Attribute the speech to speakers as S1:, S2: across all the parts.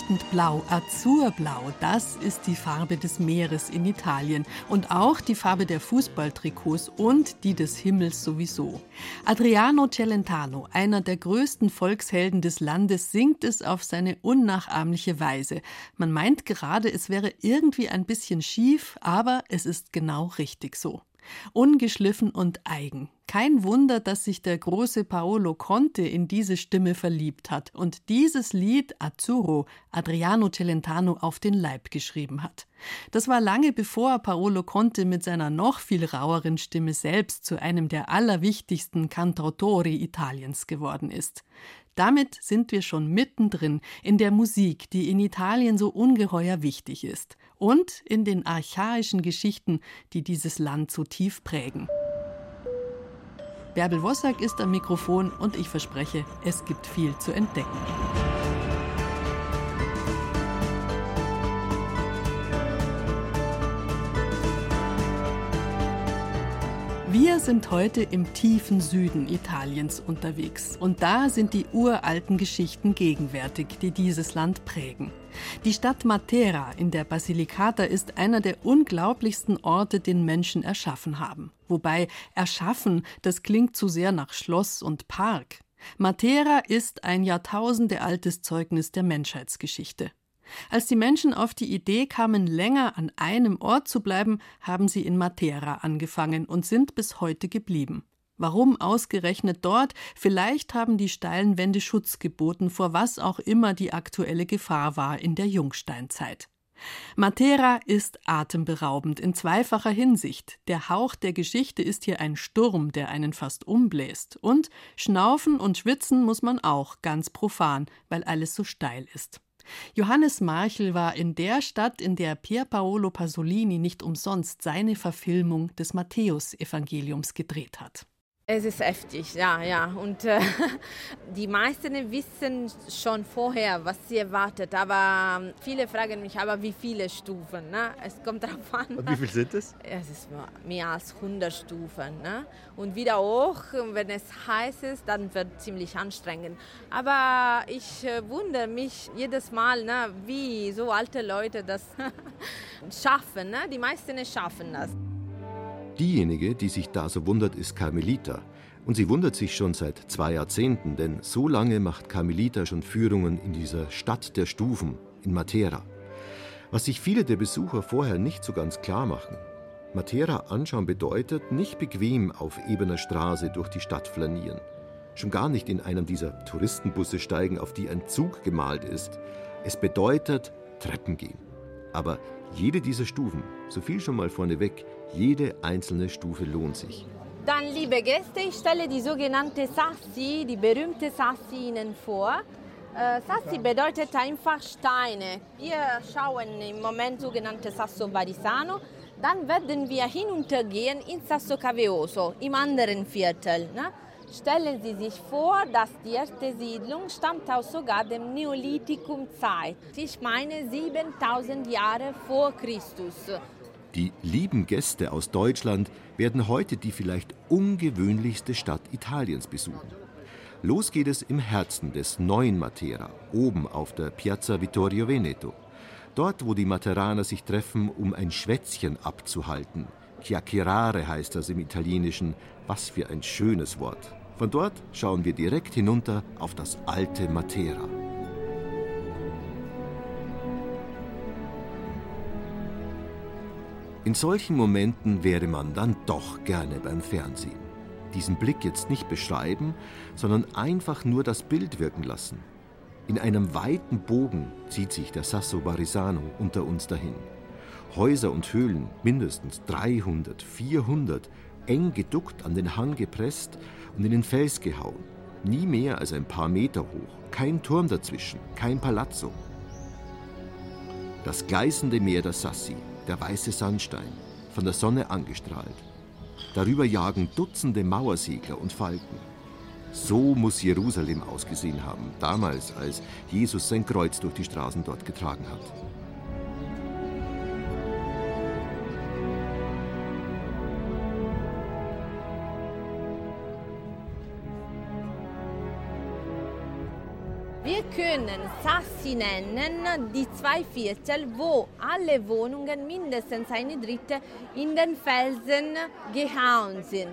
S1: leuchtend blau, Azurblau, das ist die Farbe des Meeres in Italien und auch die Farbe der Fußballtrikots und die des Himmels sowieso. Adriano Celentano, einer der größten Volkshelden des Landes, singt es auf seine unnachahmliche Weise. Man meint gerade, es wäre irgendwie ein bisschen schief, aber es ist genau richtig so. Ungeschliffen und eigen. Kein Wunder, dass sich der große Paolo Conte in diese Stimme verliebt hat und dieses Lied Azzurro Adriano Celentano auf den Leib geschrieben hat. Das war lange bevor Paolo Conte mit seiner noch viel raueren Stimme selbst zu einem der allerwichtigsten Cantautori Italiens geworden ist. Damit sind wir schon mittendrin in der Musik, die in Italien so ungeheuer wichtig ist, und in den archaischen Geschichten, die dieses Land so tief prägen. Bärbel Wossack ist am Mikrofon und ich verspreche, es gibt viel zu entdecken. Sind heute im tiefen Süden Italiens unterwegs und da sind die uralten Geschichten gegenwärtig, die dieses Land prägen. Die Stadt Matera in der Basilicata ist einer der unglaublichsten Orte, den Menschen erschaffen haben. Wobei erschaffen, das klingt zu sehr nach Schloss und Park. Matera ist ein jahrtausendealtes Zeugnis der Menschheitsgeschichte. Als die Menschen auf die Idee kamen, länger an einem Ort zu bleiben, haben sie in Matera angefangen und sind bis heute geblieben. Warum ausgerechnet dort? Vielleicht haben die steilen Wände Schutz geboten, vor was auch immer die aktuelle Gefahr war in der Jungsteinzeit. Matera ist atemberaubend in zweifacher Hinsicht. Der Hauch der Geschichte ist hier ein Sturm, der einen fast umbläst. Und schnaufen und schwitzen muss man auch, ganz profan, weil alles so steil ist. Johannes Marchel war in der Stadt, in der Pier Paolo Pasolini nicht umsonst seine Verfilmung des Matthäusevangeliums gedreht hat.
S2: Es ist heftig, ja, ja. Und äh, die meisten wissen schon vorher, was sie erwartet. Aber ähm, viele fragen mich, aber wie viele Stufen? Ne? Es kommt darauf an.
S3: Und wie viele sind es?
S2: Es ist mehr als 100 Stufen. Ne? Und wieder hoch, wenn es heiß ist, dann wird es ziemlich anstrengend. Aber ich äh, wundere mich jedes Mal, ne, wie so alte Leute das schaffen. Ne? Die meisten schaffen das.
S3: Diejenige, die sich da so wundert, ist Carmelita. Und sie wundert sich schon seit zwei Jahrzehnten, denn so lange macht Carmelita schon Führungen in dieser Stadt der Stufen, in Matera. Was sich viele der Besucher vorher nicht so ganz klar machen. Matera anschauen bedeutet nicht bequem auf ebener Straße durch die Stadt flanieren. Schon gar nicht in einem dieser Touristenbusse steigen, auf die ein Zug gemalt ist. Es bedeutet Treppen gehen. Aber jede dieser Stufen, so viel schon mal vorneweg, jede einzelne Stufe lohnt sich.
S2: Dann, liebe Gäste, ich stelle die sogenannte Sassi, die berühmte Sassi Ihnen vor. Äh, Sassi bedeutet einfach Steine. Wir schauen im Moment sogenannte Sasso Barisano. Dann werden wir hinuntergehen in Sasso Caveoso, im anderen Viertel. Ne? Stellen Sie sich vor, dass die erste Siedlung stammt aus sogar dem Neolithikum-Zeit. Ich meine 7000 Jahre vor Christus.
S3: Die lieben Gäste aus Deutschland werden heute die vielleicht ungewöhnlichste Stadt Italiens besuchen. Los geht es im Herzen des neuen Matera, oben auf der Piazza Vittorio Veneto. Dort, wo die Materaner sich treffen, um ein Schwätzchen abzuhalten. Chiacchierare heißt das im Italienischen. Was für ein schönes Wort. Von dort schauen wir direkt hinunter auf das alte Matera. In solchen Momenten wäre man dann doch gerne beim Fernsehen. Diesen Blick jetzt nicht beschreiben, sondern einfach nur das Bild wirken lassen. In einem weiten Bogen zieht sich der Sasso Barisano unter uns dahin. Häuser und Höhlen, mindestens 300, 400, eng geduckt an den Hang gepresst und in den Fels gehauen. Nie mehr als ein paar Meter hoch, kein Turm dazwischen, kein Palazzo. Das gleißende Meer der Sassi, der weiße Sandstein, von der Sonne angestrahlt. Darüber jagen Dutzende Mauersegler und Falken. So muss Jerusalem ausgesehen haben, damals, als Jesus sein Kreuz durch die Straßen dort getragen hat.
S2: Können Sassi nennen, die zwei Viertel, wo alle Wohnungen mindestens eine Dritte in den Felsen gehauen sind.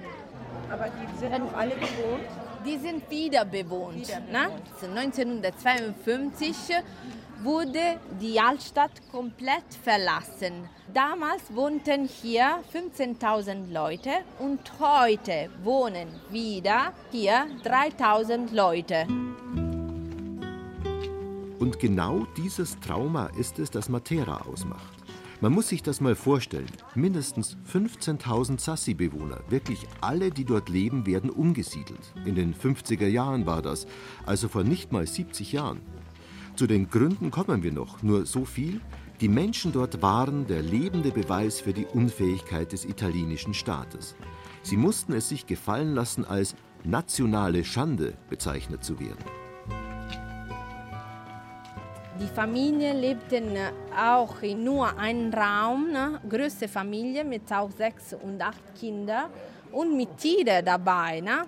S4: Aber die sind noch alle bewohnt?
S2: Die sind wieder bewohnt. Ne? 1952 wurde die Altstadt komplett verlassen. Damals wohnten hier 15.000 Leute und heute wohnen wieder hier 3.000 Leute.
S3: Und genau dieses Trauma ist es, das Matera ausmacht. Man muss sich das mal vorstellen. Mindestens 15.000 Sassi-Bewohner, wirklich alle, die dort leben, werden umgesiedelt. In den 50er Jahren war das, also vor nicht mal 70 Jahren. Zu den Gründen kommen wir noch, nur so viel. Die Menschen dort waren der lebende Beweis für die Unfähigkeit des italienischen Staates. Sie mussten es sich gefallen lassen, als nationale Schande bezeichnet zu werden.
S2: Die Familien lebten auch in nur einem Raum, ne? große Familie mit auch sechs und acht Kindern und mit Tieren dabei. Ne?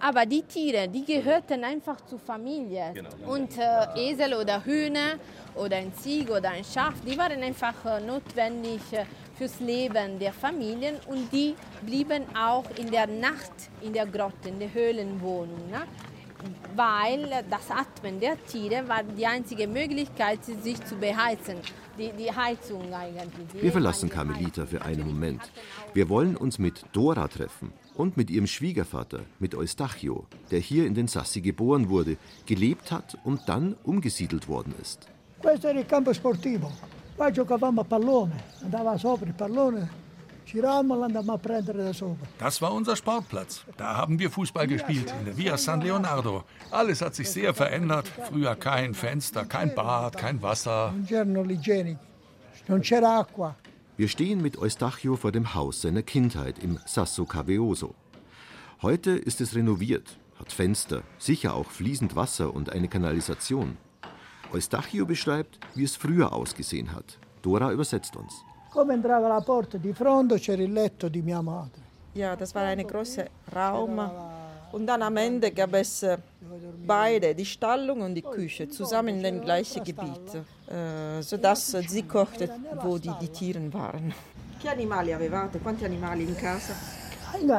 S2: Aber die Tiere, die gehörten einfach zur Familie. Genau. Und äh, Esel oder Hühner oder ein Ziege oder ein Schaf, die waren einfach äh, notwendig äh, fürs Leben der Familien und die blieben auch in der Nacht in der Grotte, in der Höhlenwohnung. Ne? Weil das Atmen der Tiere war die einzige Möglichkeit, sich zu beheizen. Die, die Heizung eigentlich.
S3: Wir verlassen Carmelita für einen Moment. Wir wollen uns mit Dora treffen und mit ihrem Schwiegervater, mit Eustachio, der hier in den Sassi geboren wurde, gelebt hat und dann umgesiedelt worden ist.
S5: Questo era il campo sportivo. Qua giocavamo a pallone, andava sopra il pallone,
S6: das war unser Sportplatz. Da haben wir Fußball gespielt, in der Via San Leonardo. Alles hat sich sehr verändert. Früher kein Fenster, kein Bad, kein Wasser.
S3: Wir stehen mit Eustachio vor dem Haus seiner Kindheit im Sasso Caveoso. Heute ist es renoviert, hat Fenster, sicher auch fließend Wasser und eine Kanalisation. Eustachio beschreibt, wie es früher ausgesehen hat. Dora übersetzt uns.
S5: Come entrava la porta di fronte c'era il letto di mia madre.
S4: Ja, das war ein großer Raum. Und dann am Ende gab es beide, die Stallung und die Küche, zusammen in dem gleichen Gebiet, äh, sodass sie kochte, wo die, die Tiere waren. Che animali avevate? Quanti animali in casa?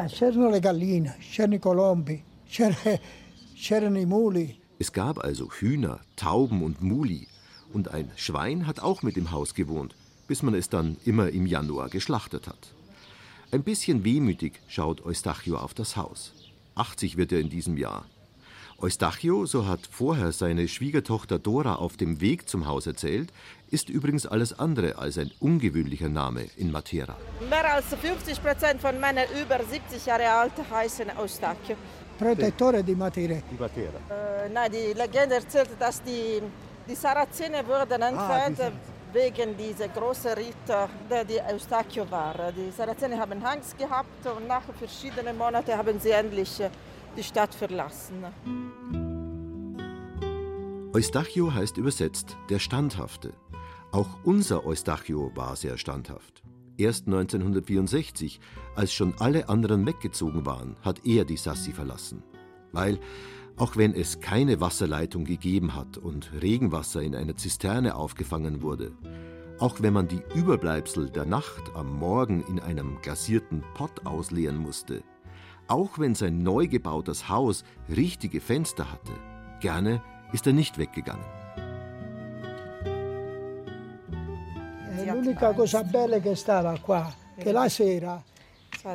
S5: C'erano le galline, c'erano i colombi, c'erano i muli.
S3: Es gab also Hühner, Tauben und Muli. Und ein Schwein hat auch mit im Haus gewohnt bis man es dann immer im Januar geschlachtet hat. Ein bisschen wehmütig schaut Eustachio auf das Haus. 80 wird er in diesem Jahr. Eustachio, so hat vorher seine Schwiegertochter Dora auf dem Weg zum Haus erzählt, ist übrigens alles andere als ein ungewöhnlicher Name in Matera.
S4: Mehr als 50 Prozent von Männern über 70 Jahre alt heißen Eustachio.
S5: Protettore di Matera.
S4: Di Matera. Äh, nein, die Legende erzählt, dass die, die Sarazene wurden entfernt. Ah, wegen dieser großen Ritter, der die Eustachio war. Die Sarazenen haben Angst gehabt und nach verschiedenen Monaten haben sie endlich äh, die Stadt verlassen.
S3: Eustachio heißt übersetzt der Standhafte. Auch unser Eustachio war sehr standhaft. Erst 1964, als schon alle anderen weggezogen waren, hat er die Sassi verlassen. Weil, auch wenn es keine Wasserleitung gegeben hat und Regenwasser in einer Zisterne aufgefangen wurde, auch wenn man die Überbleibsel der Nacht am Morgen in einem glasierten Pott ausleeren musste, auch wenn sein neu gebautes Haus richtige Fenster hatte, gerne ist er nicht weggegangen.
S5: L'unica cosa bella che stava qua, che la sera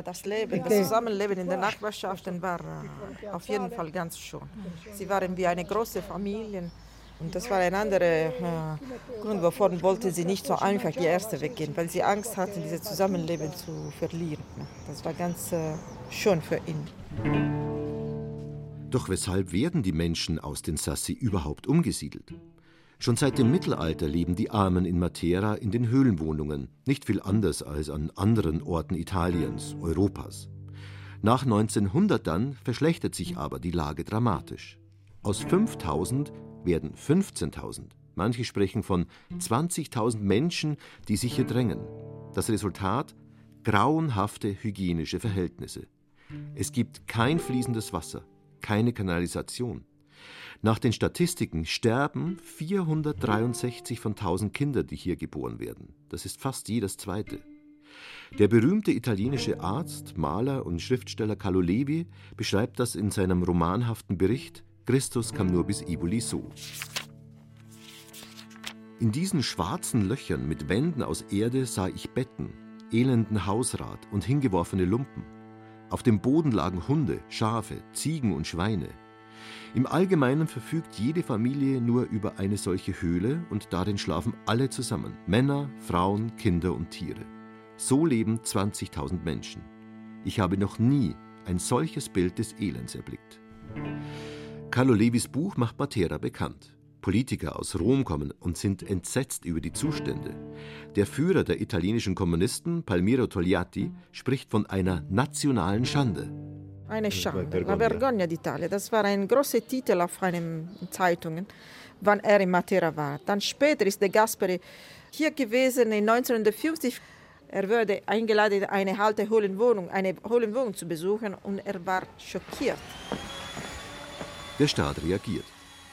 S4: das Leben, das Zusammenleben in den Nachbarschaften war äh, auf jeden Fall ganz schön. Sie waren wie eine große Familie. Und das war ein anderer äh, Grund, wovon wollte sie nicht so einfach die erste weggehen, weil sie Angst hatte, dieses Zusammenleben zu verlieren. Das war ganz äh, schön für ihn.
S3: Doch weshalb werden die Menschen aus den Sassi überhaupt umgesiedelt? Schon seit dem Mittelalter leben die Armen in Matera in den Höhlenwohnungen, nicht viel anders als an anderen Orten Italiens, Europas. Nach 1900 dann verschlechtert sich aber die Lage dramatisch. Aus 5000 werden 15.000. Manche sprechen von 20.000 Menschen, die sich hier drängen. Das Resultat? Grauenhafte hygienische Verhältnisse. Es gibt kein fließendes Wasser, keine Kanalisation. Nach den Statistiken sterben 463 von 1000 Kindern, die hier geboren werden. Das ist fast jedes zweite. Der berühmte italienische Arzt, Maler und Schriftsteller Carlo Levi beschreibt das in seinem romanhaften Bericht Christus kam nur bis Ibuli so. In diesen schwarzen Löchern mit Wänden aus Erde sah ich Betten, elenden Hausrat und hingeworfene Lumpen. Auf dem Boden lagen Hunde, Schafe, Ziegen und Schweine. Im Allgemeinen verfügt jede Familie nur über eine solche Höhle und darin schlafen alle zusammen, Männer, Frauen, Kinder und Tiere. So leben 20.000 Menschen. Ich habe noch nie ein solches Bild des Elends erblickt. Carlo Levis Buch macht Matera bekannt. Politiker aus Rom kommen und sind entsetzt über die Zustände. Der Führer der italienischen Kommunisten, Palmiro Togliatti, spricht von einer nationalen Schande.
S4: Eine Schande, la Vergogna d'Italia. Das war ein großer Titel auf einer Zeitung, wann er in Matera war. Dann später ist der Gasperi hier gewesen in 1950. Er wurde eingeladen, eine alte Höhlenwohnung, eine Höhlenwohnung zu besuchen und er war schockiert.
S3: Der Staat reagiert.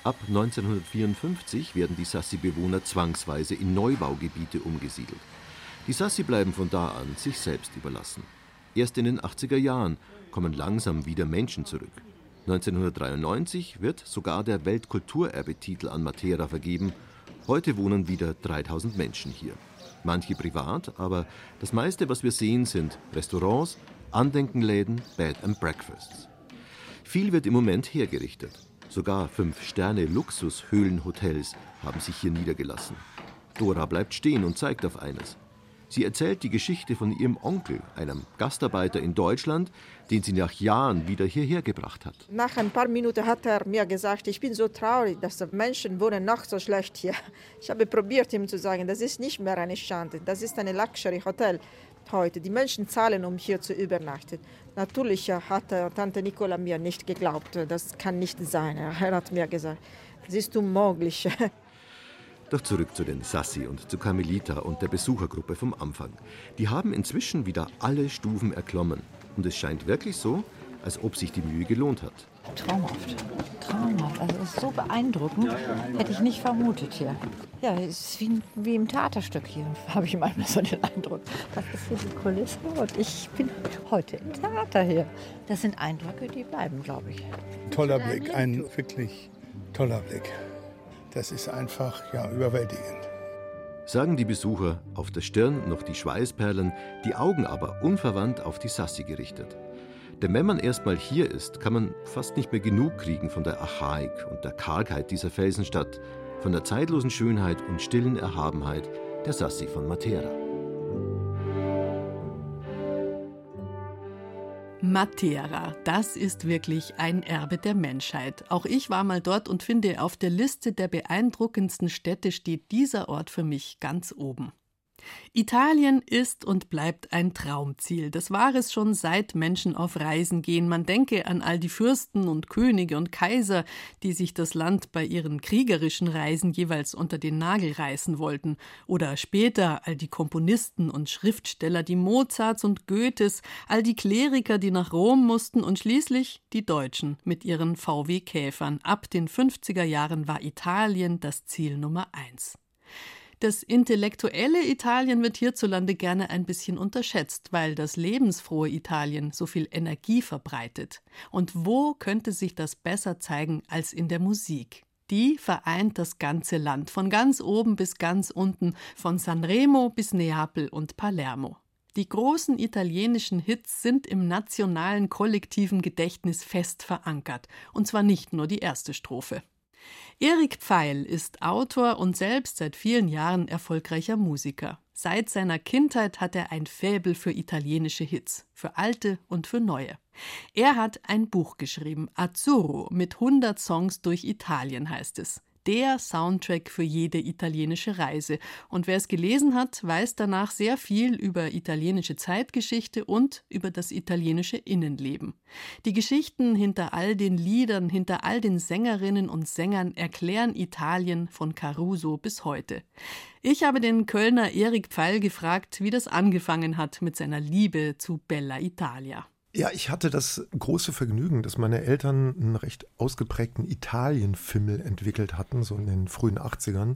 S3: Ab 1954 werden die Sassi-Bewohner zwangsweise in Neubaugebiete umgesiedelt. Die Sassi bleiben von da an sich selbst überlassen. Erst in den 80er Jahren kommen langsam wieder Menschen zurück. 1993 wird sogar der Weltkulturerbetitel an Matera vergeben. Heute wohnen wieder 3000 Menschen hier. Manche privat, aber das meiste, was wir sehen, sind Restaurants, Andenkenläden, Bed and Breakfasts. Viel wird im Moment hergerichtet. Sogar Fünf-Sterne-Luxus-Höhlenhotels haben sich hier niedergelassen. Dora bleibt stehen und zeigt auf eines. Sie erzählt die Geschichte von ihrem Onkel, einem Gastarbeiter in Deutschland, den sie nach Jahren wieder hierher gebracht hat.
S4: Nach ein paar Minuten hat er mir gesagt, ich bin so traurig, dass die Menschen wohnen noch so schlecht hier. Ich habe probiert, ihm zu sagen, das ist nicht mehr eine Schande, das ist ein Luxury-Hotel heute. Die Menschen zahlen, um hier zu übernachten. Natürlich hat Tante Nicola mir nicht geglaubt, das kann nicht sein. Er hat mir gesagt, es ist unmöglich.
S3: Doch zurück zu den Sassi und zu Carmelita und der Besuchergruppe vom Anfang. Die haben inzwischen wieder alle Stufen erklommen. Und es scheint wirklich so, als ob sich die Mühe gelohnt hat.
S7: Traumhaft. Traumhaft. Also es ist so beeindruckend. Hätte ich nicht vermutet hier. Ja, es ist wie, wie im Theaterstück hier, habe ich manchmal so den Eindruck. Das ist hier die Kulisse und ich bin heute im Theater hier. Das sind Eindrücke, die bleiben, glaube ich.
S8: Toller Blick, ein wirklich toller Blick. Das ist einfach ja, überwältigend.
S3: Sagen die Besucher, auf der Stirn noch die Schweißperlen, die Augen aber unverwandt auf die Sassi gerichtet. Denn wenn man erstmal hier ist, kann man fast nicht mehr genug kriegen von der Archaik und der Kargheit dieser Felsenstadt, von der zeitlosen Schönheit und stillen Erhabenheit der Sassi von Matera.
S1: Matera, das ist wirklich ein Erbe der Menschheit. Auch ich war mal dort und finde, auf der Liste der beeindruckendsten Städte steht dieser Ort für mich ganz oben. Italien ist und bleibt ein Traumziel. Das war es schon seit Menschen auf Reisen gehen. Man denke an all die Fürsten und Könige und Kaiser, die sich das Land bei ihren kriegerischen Reisen jeweils unter den Nagel reißen wollten. Oder später all die Komponisten und Schriftsteller, die Mozarts und Goethes, all die Kleriker, die nach Rom mussten und schließlich die Deutschen mit ihren VW-Käfern. Ab den 50er Jahren war Italien das Ziel Nummer eins. Das intellektuelle Italien wird hierzulande gerne ein bisschen unterschätzt, weil das lebensfrohe Italien so viel Energie verbreitet. Und wo könnte sich das besser zeigen als in der Musik? Die vereint das ganze Land, von ganz oben bis ganz unten, von Sanremo bis Neapel und Palermo. Die großen italienischen Hits sind im nationalen kollektiven Gedächtnis fest verankert, und zwar nicht nur die erste Strophe. Erik Pfeil ist Autor und selbst seit vielen Jahren erfolgreicher Musiker. Seit seiner Kindheit hat er ein Faible für italienische Hits, für alte und für neue. Er hat ein Buch geschrieben, Azzurro, mit 100 Songs durch Italien heißt es. Der Soundtrack für jede italienische Reise. Und wer es gelesen hat, weiß danach sehr viel über italienische Zeitgeschichte und über das italienische Innenleben. Die Geschichten hinter all den Liedern, hinter all den Sängerinnen und Sängern erklären Italien von Caruso bis heute. Ich habe den Kölner Erik Pfeil gefragt, wie das angefangen hat mit seiner Liebe zu Bella Italia.
S9: Ja, ich hatte das große Vergnügen, dass meine Eltern einen recht ausgeprägten Italienfimmel entwickelt hatten, so in den frühen 80ern.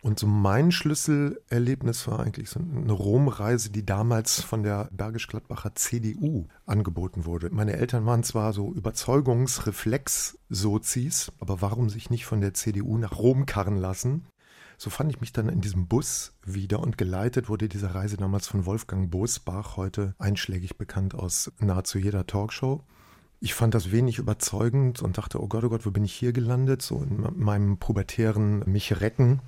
S9: Und so mein Schlüsselerlebnis war eigentlich so eine Romreise, die damals von der Bergisch-Gladbacher CDU angeboten wurde. Meine Eltern waren zwar so Überzeugungsreflex-Sozis, aber warum sich nicht von der CDU nach Rom karren lassen? So fand ich mich dann in diesem Bus wieder und geleitet wurde diese Reise damals von Wolfgang Bosbach, heute einschlägig bekannt aus nahezu jeder Talkshow. Ich fand das wenig überzeugend und dachte, oh Gott, oh Gott, wo bin ich hier gelandet? So in meinem pubertären mich retten.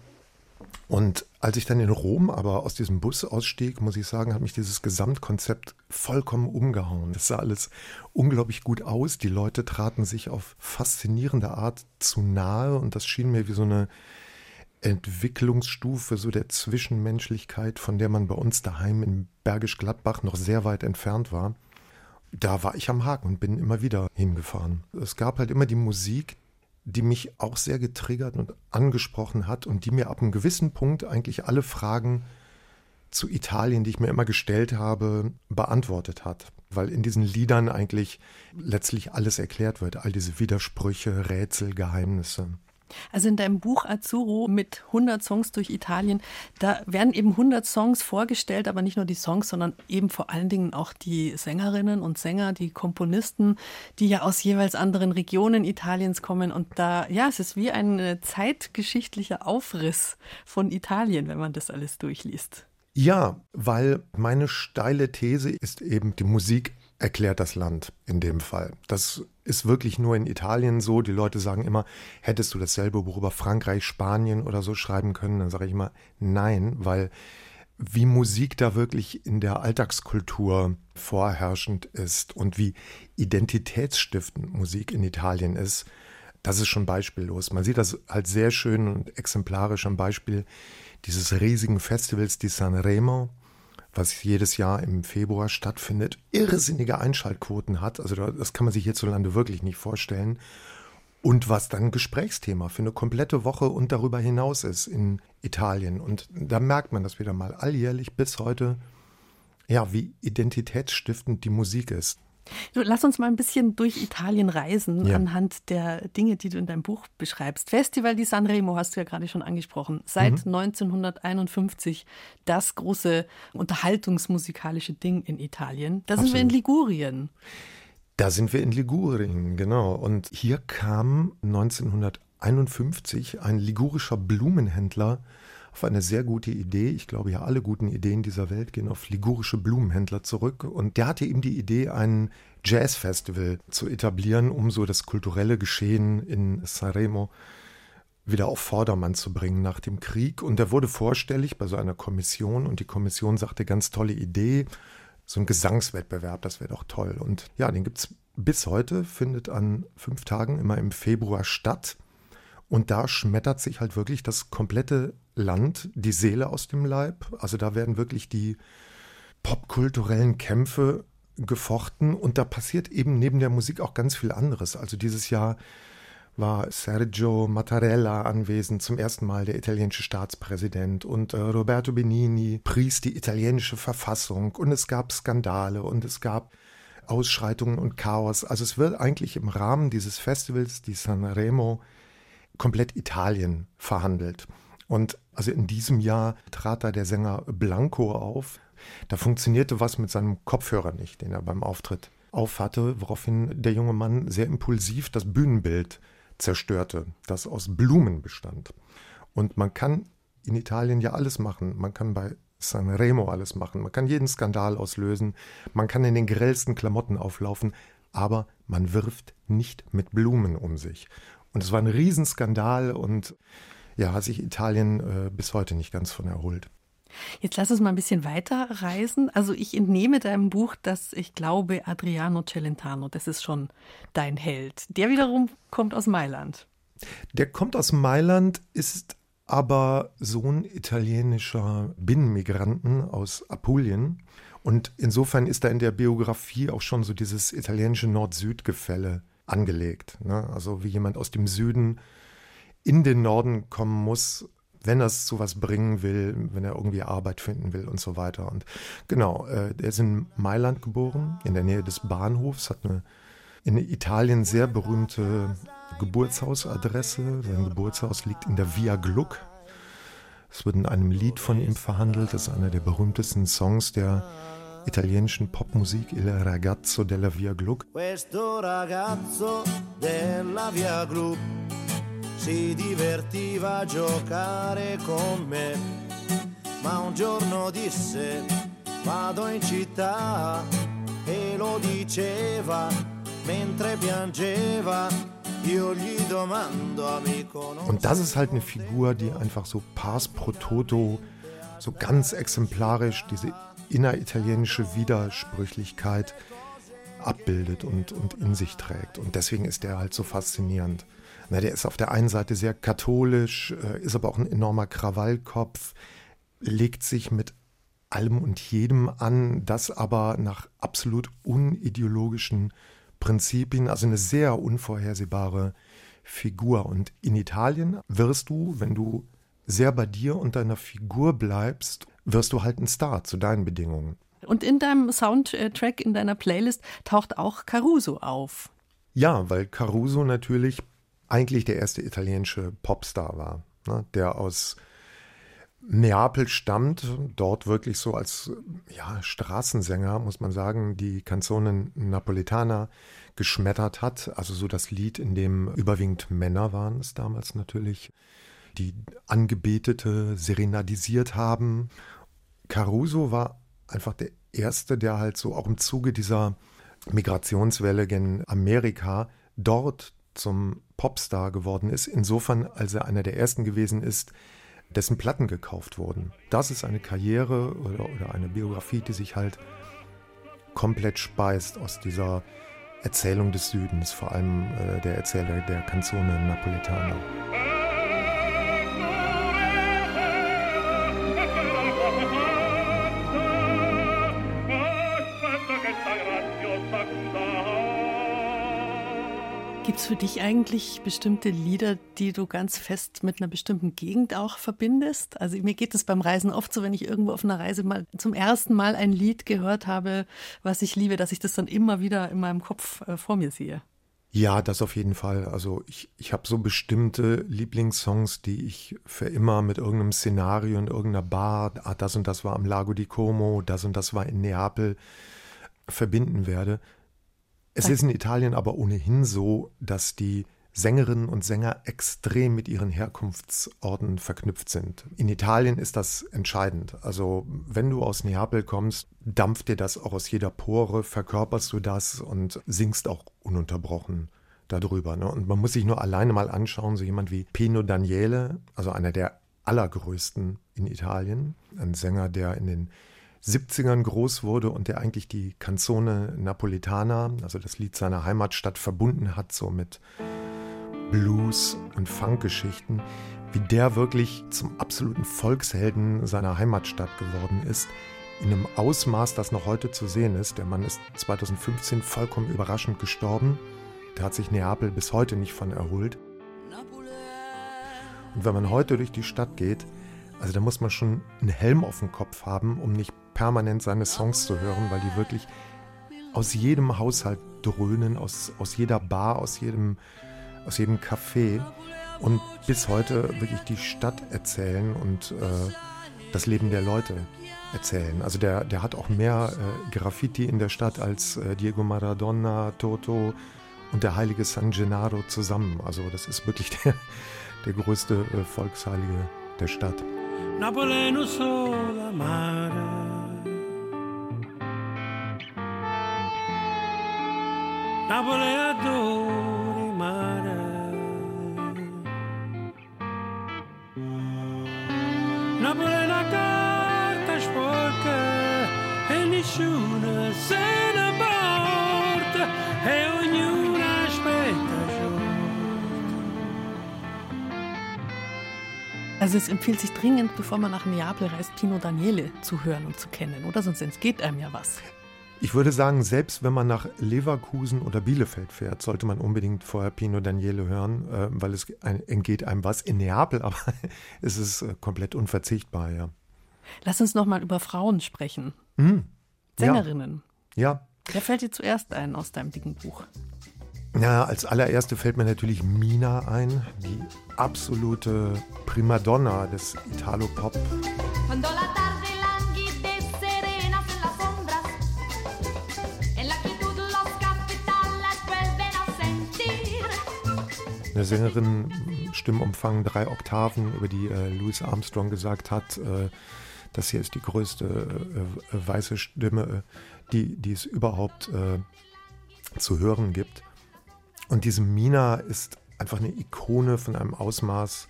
S9: Und als ich dann in Rom aber aus diesem Bus ausstieg, muss ich sagen, hat mich dieses Gesamtkonzept vollkommen umgehauen. Es sah alles unglaublich gut aus. Die Leute traten sich auf faszinierende Art zu nahe und das schien mir wie so eine Entwicklungsstufe so der Zwischenmenschlichkeit, von der man bei uns daheim in Bergisch Gladbach noch sehr weit entfernt war. Da war ich am Haken und bin immer wieder hingefahren. Es gab halt immer die Musik, die mich auch sehr getriggert und angesprochen hat und die mir ab einem gewissen Punkt eigentlich alle Fragen zu Italien, die ich mir immer gestellt habe, beantwortet hat. Weil in diesen Liedern eigentlich letztlich alles erklärt wird, all diese Widersprüche, Rätsel, Geheimnisse.
S1: Also in deinem Buch Azzurro mit 100 Songs durch Italien, da werden eben 100 Songs vorgestellt, aber nicht nur die Songs, sondern eben vor allen Dingen auch die Sängerinnen und Sänger, die Komponisten, die ja aus jeweils anderen Regionen Italiens kommen. Und da, ja, es ist wie ein äh, zeitgeschichtlicher Aufriss von Italien, wenn man das alles durchliest.
S9: Ja, weil meine steile These ist eben, die Musik erklärt das Land in dem Fall. Das ist wirklich nur in Italien so. Die Leute sagen immer, hättest du dasselbe Buch über Frankreich, Spanien oder so schreiben können? Dann sage ich immer, nein, weil wie Musik da wirklich in der Alltagskultur vorherrschend ist und wie identitätsstiftend Musik in Italien ist, das ist schon beispiellos. Man sieht das halt sehr schön und exemplarisch am Beispiel dieses riesigen Festivals di Sanremo, was jedes Jahr im Februar stattfindet, irrsinnige Einschaltquoten hat. Also das kann man sich hierzulande wirklich nicht vorstellen. Und was dann Gesprächsthema für eine komplette Woche und darüber hinaus ist in Italien. Und da merkt man das wieder mal alljährlich bis heute, ja, wie identitätsstiftend die Musik ist.
S1: Du, lass uns mal ein bisschen durch Italien reisen ja. anhand der Dinge, die du in deinem Buch beschreibst. Festival di Sanremo hast du ja gerade schon angesprochen. Seit mhm. 1951 das große unterhaltungsmusikalische Ding in Italien. Da Absolut. sind wir in Ligurien.
S9: Da sind wir in Ligurien, genau. Und hier kam 1951 ein ligurischer Blumenhändler auf eine sehr gute Idee. Ich glaube ja, alle guten Ideen dieser Welt gehen auf ligurische Blumenhändler zurück. Und der hatte eben die Idee, ein Jazzfestival zu etablieren, um so das kulturelle Geschehen in Sanremo wieder auf Vordermann zu bringen nach dem Krieg. Und er wurde vorstellig bei so einer Kommission und die Kommission sagte, ganz tolle Idee, so ein Gesangswettbewerb, das wäre doch toll. Und ja, den gibt es bis heute, findet an fünf Tagen immer im Februar statt. Und da schmettert sich halt wirklich das komplette Land die Seele aus dem Leib. Also da werden wirklich die popkulturellen Kämpfe gefochten und da passiert eben neben der Musik auch ganz viel anderes. Also dieses Jahr war Sergio Mattarella anwesend, zum ersten Mal der italienische Staatspräsident und äh, Roberto Benini pries die italienische Verfassung und es gab Skandale und es gab Ausschreitungen und Chaos. Also es wird eigentlich im Rahmen dieses Festivals, die Sanremo, komplett Italien verhandelt. Und also in diesem Jahr trat da der Sänger Blanco auf. Da funktionierte was mit seinem Kopfhörer nicht, den er beim Auftritt aufhatte, woraufhin der junge Mann sehr impulsiv das Bühnenbild zerstörte, das aus Blumen bestand. Und man kann in Italien ja alles machen. Man kann bei Sanremo alles machen. Man kann jeden Skandal auslösen. Man kann in den grellsten Klamotten auflaufen. Aber man wirft nicht mit Blumen um sich. Und es war ein Riesenskandal und ja, hat sich Italien äh, bis heute nicht ganz von erholt.
S1: Jetzt lass uns mal ein bisschen weiter reisen. Also ich entnehme deinem Buch, dass ich glaube, Adriano Celentano, das ist schon dein Held. Der wiederum kommt aus Mailand.
S9: Der kommt aus Mailand, ist aber Sohn italienischer Binnenmigranten aus Apulien. Und insofern ist da in der Biografie auch schon so dieses italienische Nord-Süd-Gefälle angelegt. Ne? Also wie jemand aus dem Süden in den Norden kommen muss, wenn er es zu was bringen will, wenn er irgendwie Arbeit finden will und so weiter. Und genau, äh, er ist in Mailand geboren, in der Nähe des Bahnhofs, hat eine in Italien sehr berühmte Geburtshausadresse. Sein Geburtshaus liegt in der Via Gluck. Es wird in einem Lied von ihm verhandelt. Das ist einer der berühmtesten Songs der italienischen Popmusik, Il ragazzo della Via Gluck. Questo ragazzo della Via Gluck si divertiva a giocare con me, ma un giorno disse vado in città e lo diceva mentre piangeva. Und das ist halt eine Figur, die einfach so pars pro toto, so ganz exemplarisch diese inneritalienische Widersprüchlichkeit abbildet und, und in sich trägt. Und deswegen ist der halt so faszinierend. Na, der ist auf der einen Seite sehr katholisch, äh, ist aber auch ein enormer Krawallkopf, legt sich mit allem und jedem an, das aber nach absolut unideologischen Prinzipien, also eine sehr unvorhersehbare Figur. Und in Italien wirst du, wenn du sehr bei dir und deiner Figur bleibst, wirst du halt ein Star zu deinen Bedingungen.
S1: Und in deinem Soundtrack, in deiner Playlist taucht auch Caruso auf.
S9: Ja, weil Caruso natürlich eigentlich der erste italienische Popstar war, ne, der aus Neapel stammt, dort wirklich so als ja, Straßensänger, muss man sagen, die Canzone Napoletana geschmettert hat. Also so das Lied, in dem überwiegend Männer waren es damals natürlich, die Angebetete serenadisiert haben. Caruso war einfach der Erste, der halt so auch im Zuge dieser Migrationswelle gen Amerika dort zum Popstar geworden ist. Insofern, als er einer der ersten gewesen ist, dessen Platten gekauft wurden. Das ist eine Karriere oder, oder eine Biografie, die sich halt komplett speist aus dieser Erzählung des Südens, vor allem äh, der Erzähler der Canzone Napoletana.
S1: Gibt es für dich eigentlich bestimmte Lieder, die du ganz fest mit einer bestimmten Gegend auch verbindest? Also mir geht es beim Reisen oft so, wenn ich irgendwo auf einer Reise mal zum ersten Mal ein Lied gehört habe, was ich liebe, dass ich das dann immer wieder in meinem Kopf äh, vor mir sehe.
S9: Ja, das auf jeden Fall. Also ich, ich habe so bestimmte Lieblingssongs, die ich für immer mit irgendeinem Szenario in irgendeiner Bar, ah, das und das war am Lago di Como, das und das war in Neapel, verbinden werde. Es ist in Italien aber ohnehin so, dass die Sängerinnen und Sänger extrem mit ihren Herkunftsorten verknüpft sind. In Italien ist das entscheidend. Also wenn du aus Neapel kommst, dampft dir das auch aus jeder Pore, verkörperst du das und singst auch ununterbrochen darüber. Ne? Und man muss sich nur alleine mal anschauen, so jemand wie Pino Daniele, also einer der allergrößten in Italien, ein Sänger, der in den 70ern groß wurde und der eigentlich die Canzone Napoletana, also das Lied seiner Heimatstadt, verbunden hat, so mit Blues und Funkgeschichten, wie der wirklich zum absoluten Volkshelden seiner Heimatstadt geworden ist, in einem Ausmaß, das noch heute zu sehen ist. Der Mann ist 2015 vollkommen überraschend gestorben. Der hat sich Neapel bis heute nicht von erholt. Und wenn man heute durch die Stadt geht, also da muss man schon einen Helm auf dem Kopf haben, um nicht permanent seine Songs zu hören, weil die wirklich aus jedem Haushalt dröhnen, aus, aus jeder Bar, aus jedem, aus jedem Café und bis heute wirklich die Stadt erzählen und äh, das Leben der Leute erzählen. Also der, der hat auch mehr äh, Graffiti in der Stadt als äh, Diego Maradona, Toto und der heilige San Gennaro zusammen. Also das ist wirklich der, der größte äh, Volksheilige der Stadt. Napoleno sola mare Napoli adori mare. Napoli è una carta sporca e nessuno se ne porta e ognuno aspetta.
S1: Also es empfiehlt sich dringend, bevor man nach Neapel reist, Pino Daniele zu hören und zu kennen, oder? Sonst entgeht einem ja was.
S9: Ich würde sagen, selbst wenn man nach Leverkusen oder Bielefeld fährt, sollte man unbedingt vorher Pino Daniele hören, äh, weil es entgeht einem was. In Neapel aber ist es äh, komplett unverzichtbar, ja.
S1: Lass uns noch mal über Frauen sprechen. Mhm. Sängerinnen.
S9: Ja. ja.
S1: Wer fällt dir zuerst ein aus deinem dicken Buch?
S9: Ja, als allererste fällt mir natürlich Mina ein, die absolute Primadonna des Italo-Pop. Eine Sängerin, Stimmumfang drei Oktaven, über die äh, Louis Armstrong gesagt hat, äh, das hier ist die größte äh, äh weiße Stimme, äh, die, die es überhaupt äh, zu hören gibt. Und diese Mina ist einfach eine Ikone von einem Ausmaß.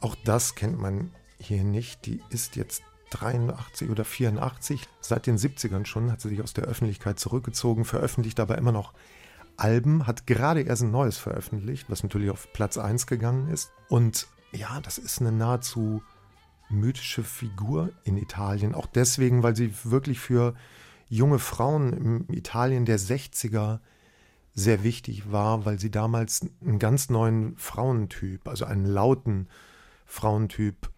S9: Auch das kennt man hier nicht. Die ist jetzt 83 oder 84. Seit den 70ern schon hat sie sich aus der Öffentlichkeit zurückgezogen, veröffentlicht aber immer noch Alben, hat gerade erst ein neues veröffentlicht, was natürlich auf Platz 1 gegangen ist. Und ja, das ist eine nahezu mythische Figur in Italien. Auch deswegen, weil sie wirklich für junge Frauen im Italien der 60er sehr wichtig war, weil sie damals einen ganz neuen Frauentyp, also einen lauten Frauentyp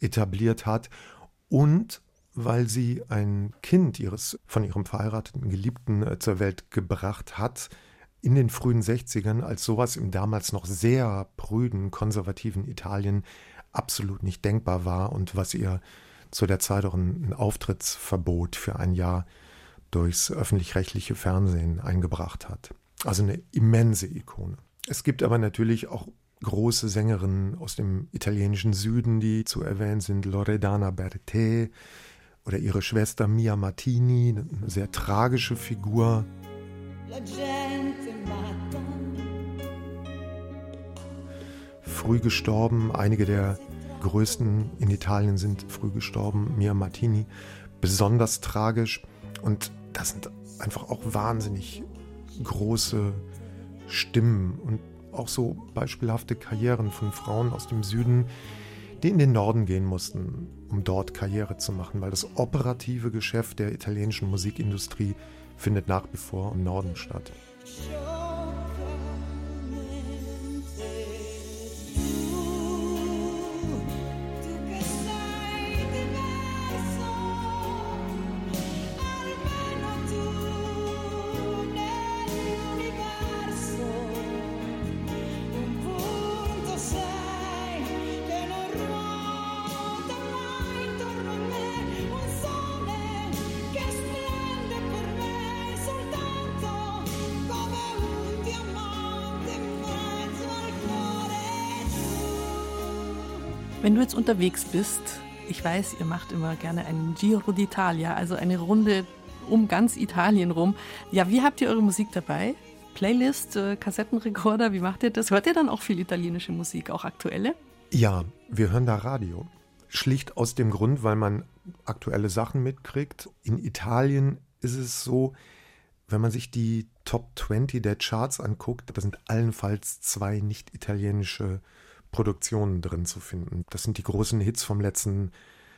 S9: etabliert hat und weil sie ein Kind ihres von ihrem verheirateten Geliebten äh, zur Welt gebracht hat in den frühen 60ern, als sowas im damals noch sehr prüden konservativen Italien absolut nicht denkbar war und was ihr zu der Zeit auch ein, Auftrittsverbot für ein Jahr durchs öffentlich-rechtliche Fernsehen eingebracht hat. Also eine immense Ikone. Es gibt aber natürlich auch große Sängerinnen aus dem italienischen Süden, die zu erwähnen sind. Loredana Bertè oder ihre Schwester Mia Martini, eine sehr tragische Figur. Früh gestorben, einige der größten in Italien sind früh gestorben, Mia Martini, besonders tragisch. Und das sind einfach auch wahnsinnig große Stimmen und auch so beispielhafte Karrieren von Frauen aus dem Süden, die in den Norden gehen mussten, um dort Karriere zu machen, weil das operative Geschäft der italienischen Musikindustrie findet nach wie vor im Norden statt.
S1: Wenn du jetzt unterwegs bist, ich weiß, ihr macht immer gerne einen Giro d'Italia, also eine Runde um ganz Italien rum. Ja, wie habt ihr eure Musik dabei? Playlist, äh, Kassettenrekorder, wie macht ihr das? Hört ihr dann auch viel italienische Musik, auch aktuelle?
S9: Ja, wir hören da Radio. Schlicht aus dem Grund, weil man aktuelle Sachen mitkriegt. In Italien ist es so, wenn man sich die Top 20 der Charts anguckt, da sind allenfalls zwei nicht italienische Produktionen drin zu finden. Das sind die großen Hits vom letzten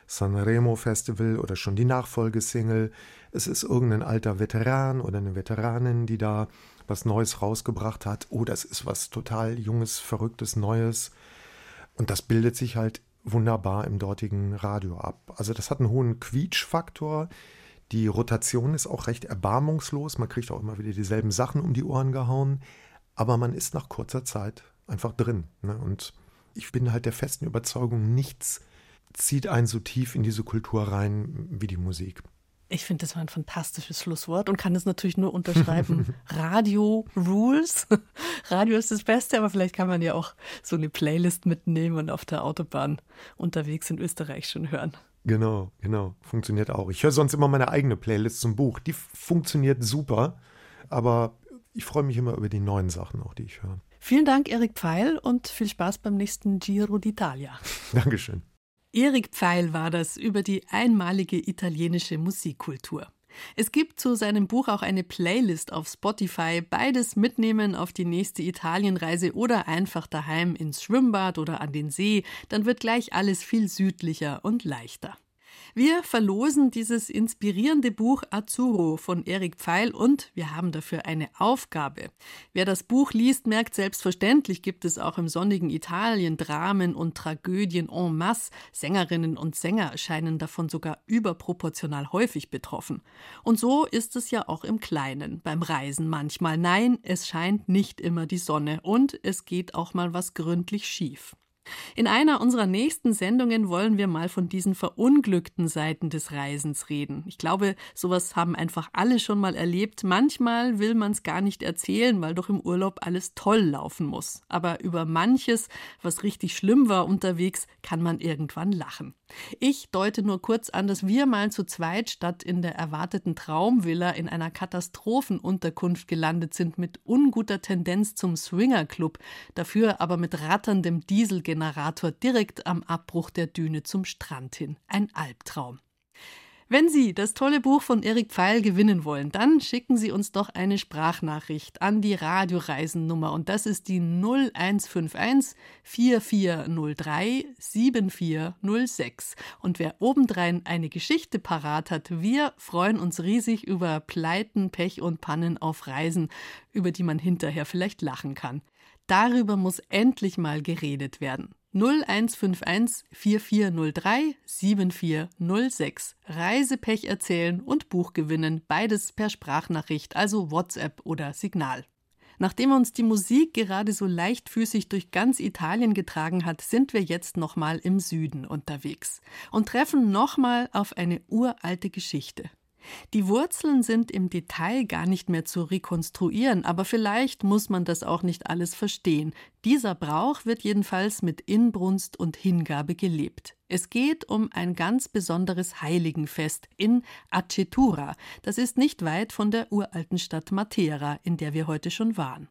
S9: Sanremo Festival oder schon die Nachfolgesingle. Es ist irgendein alter Veteran oder eine Veteranin, die da was Neues rausgebracht hat. Oder es ist was total Junges, Verrücktes, Neues. Und das bildet sich halt wunderbar im dortigen Radio ab. Also das hat einen hohen Quietschfaktor. Die Rotation ist auch recht erbarmungslos. Man kriegt auch immer wieder dieselben Sachen um die Ohren gehauen. Aber man ist nach kurzer Zeit einfach drin. Ne? Und ich bin halt der festen Überzeugung, nichts zieht einen so tief in diese Kultur rein wie die Musik.
S1: Ich finde, das war ein fantastisches Schlusswort und kann es natürlich nur unterschreiben. Radio Rules. Radio ist das Beste, aber vielleicht kann man ja auch so eine Playlist mitnehmen und auf der Autobahn unterwegs in Österreich schon hören.
S9: Genau, genau. Funktioniert auch. Ich höre sonst immer meine eigene Playlist zum Buch. Die funktioniert super, aber ich freue mich immer über die neuen Sachen auch, die ich höre.
S1: Vielen Dank, Erik Pfeil, und viel Spaß beim nächsten Giro d'Italia.
S9: Dankeschön.
S1: Erik Pfeil war das über die einmalige italienische Musikkultur. Es gibt zu seinem Buch auch eine Playlist auf Spotify. Beides mitnehmen auf die nächste Italienreise oder einfach daheim ins Schwimmbad oder an den See. Dann wird gleich alles viel südlicher und leichter. Wir verlosen dieses inspirierende Buch Azzurro von Erik Pfeil und wir haben dafür eine Aufgabe. Wer das Buch liest, merkt selbstverständlich, gibt es auch im sonnigen Italien Dramen und Tragödien en masse. Sängerinnen und Sänger scheinen davon sogar überproportional häufig betroffen. Und so ist es ja auch im Kleinen, beim Reisen manchmal. Nein, es scheint nicht immer die Sonne und es geht auch mal was gründlich schief. In einer unserer nächsten Sendungen wollen wir mal von diesen verunglückten Seiten des Reisens reden. Ich glaube, sowas haben einfach alle schon mal erlebt. Manchmal will man es gar nicht erzählen, weil doch im Urlaub alles toll laufen muss. Aber über manches, was richtig schlimm war unterwegs, kann man irgendwann lachen. Ich deute nur kurz an, dass wir mal zu zweit statt in der erwarteten Traumvilla in einer Katastrophenunterkunft gelandet sind mit unguter Tendenz zum Swingerclub, dafür aber mit ratterndem Dieselgenerator direkt am Abbruch der Düne zum Strand hin. Ein Albtraum. Wenn Sie das tolle Buch von Erik Pfeil gewinnen wollen, dann schicken Sie uns doch eine Sprachnachricht an die Radioreisennummer und das ist die 0151 4403 7406. Und wer obendrein eine Geschichte parat hat, wir freuen uns riesig über Pleiten, Pech und Pannen auf Reisen, über die man hinterher vielleicht lachen kann. Darüber muss endlich mal geredet werden. 0151 4403 7406. Reisepech erzählen und Buch gewinnen, beides per Sprachnachricht, also WhatsApp oder Signal. Nachdem uns die Musik gerade so leichtfüßig durch ganz Italien getragen hat, sind wir jetzt nochmal im Süden unterwegs und treffen nochmal auf eine uralte Geschichte. Die Wurzeln sind im Detail gar nicht mehr zu rekonstruieren, aber vielleicht muss man das auch nicht alles verstehen. Dieser Brauch wird jedenfalls mit Inbrunst und Hingabe gelebt. Es geht um ein ganz besonderes Heiligenfest in Acetura. Das ist nicht weit von der uralten Stadt Matera, in der wir heute schon waren.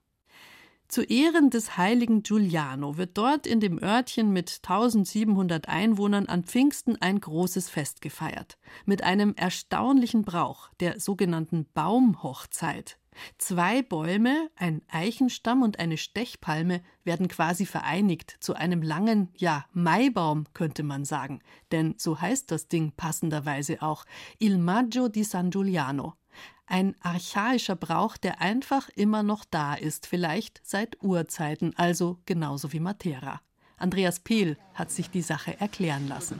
S1: Zu Ehren des heiligen Giuliano wird dort in dem Örtchen mit 1700 Einwohnern an Pfingsten ein großes Fest gefeiert. Mit einem erstaunlichen Brauch, der sogenannten Baumhochzeit. Zwei Bäume, ein Eichenstamm und eine Stechpalme werden quasi vereinigt zu einem langen, ja, Maibaum, könnte man sagen. Denn so heißt das Ding passenderweise auch Il Maggio di San Giuliano. Ein archaischer Brauch, der einfach immer noch da ist, vielleicht seit Urzeiten, also genauso wie Matera. Andreas Pehl hat sich die Sache erklären lassen.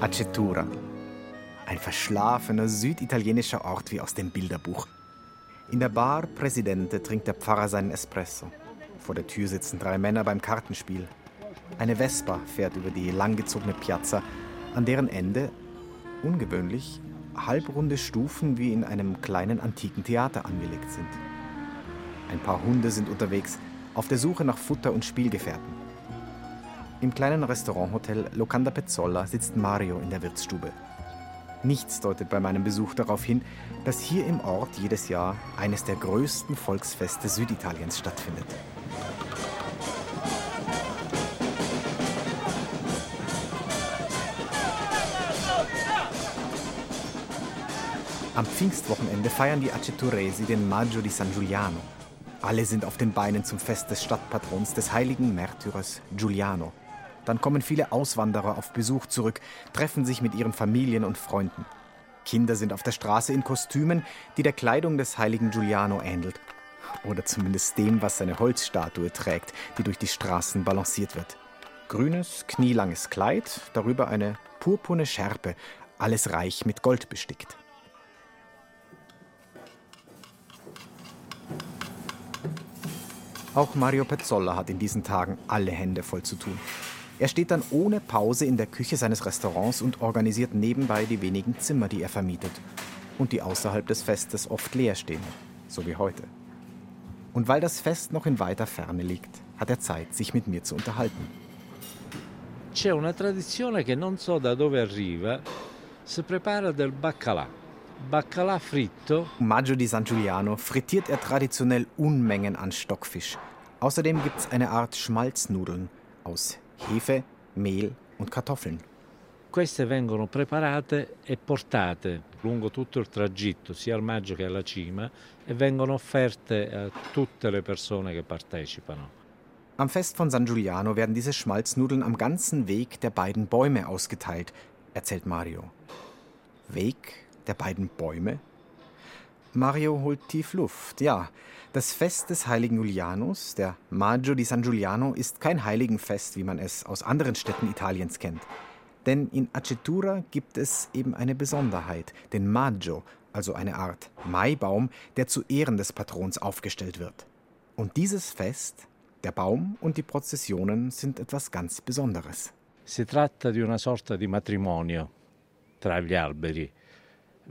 S10: Acetura. Ein verschlafener süditalienischer Ort wie aus dem Bilderbuch. In der Bar Presidente trinkt der Pfarrer seinen Espresso. Vor der Tür sitzen drei Männer beim Kartenspiel. Eine Vespa fährt über die langgezogene Piazza, an deren Ende, ungewöhnlich, halbrunde Stufen wie in einem kleinen antiken Theater angelegt sind. Ein paar Hunde sind unterwegs, auf der Suche nach Futter und Spielgefährten. Im kleinen Restauranthotel Locanda Pezzolla sitzt Mario in der Wirtsstube. Nichts deutet bei meinem Besuch darauf hin, dass hier im Ort jedes Jahr eines der größten Volksfeste Süditaliens stattfindet. Am Pfingstwochenende feiern die Aceturesi den Maggio di San Giuliano. Alle sind auf den Beinen zum Fest des Stadtpatrons des heiligen Märtyrers Giuliano. Dann kommen viele Auswanderer auf Besuch zurück, treffen sich mit ihren Familien und Freunden. Kinder sind auf der Straße in Kostümen, die der Kleidung des heiligen Giuliano ähnelt. Oder zumindest dem, was seine Holzstatue trägt, die durch die Straßen balanciert wird. Grünes, knielanges Kleid, darüber eine purpurne Schärpe, alles reich mit Gold bestickt. Auch Mario Pezzolla hat in diesen Tagen alle Hände voll zu tun. Er steht dann ohne Pause in der Küche seines Restaurants und organisiert nebenbei die wenigen Zimmer, die er vermietet und die außerhalb des Festes oft leer stehen, so wie heute. Und weil das Fest noch in weiter Ferne liegt, hat er Zeit, sich mit mir zu unterhalten.
S11: C'è una tradizione che non so da dove arriva, si prepara del baccalà. Baccalà fritto.
S10: Maggio di San Giuliano frittiert er traditionell Unmengen an Stockfisch. Außerdem gibt es eine Art Schmalznudeln aus Hefe, Mehl und Kartoffeln.
S11: Queste vengono preparate e portate lungo tutto il tragitto, sia al maggio che alla cima, e vengono offerte a tutte le persone che partecipano.
S10: Am Fest von San Giuliano werden diese Schmalznudeln am ganzen Weg der beiden Bäume ausgeteilt, erzählt Mario. Weg der beiden Bäume? Mario holt tief Luft. Ja, das Fest des heiligen Julianus, der Maggio di San Giuliano, ist kein Heiligenfest, wie man es aus anderen Städten Italiens kennt. Denn in Acetura gibt es eben eine Besonderheit, den Maggio, also eine Art Maibaum, der zu Ehren des Patrons aufgestellt wird. Und dieses Fest, der Baum und die Prozessionen sind etwas ganz Besonderes.
S11: Si tratta di una sorta di matrimonio tra gli alberi.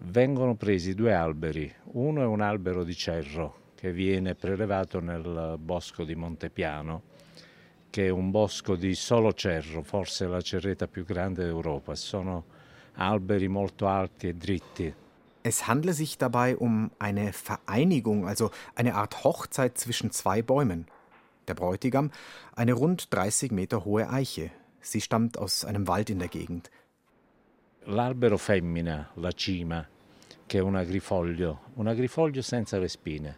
S11: Vengono presi due alberi, uno è un albero di cerro che viene prelevato nel bosco di Montepiano, che è un bosco di solo cerro, forse la cerreta più grande d'Europa. Sono alberi molto alti e dritti.
S10: Es handle sich dabei um eine Vereinigung, also eine Art Hochzeit zwischen zwei Bäumen. Der Bräutigam, eine rund 30 Meter hohe Eiche. Sie stammt aus einem Wald in der Gegend.
S11: L'albero femmina, la cima, che è un agrifoglio, un agrifoglio senza le spine,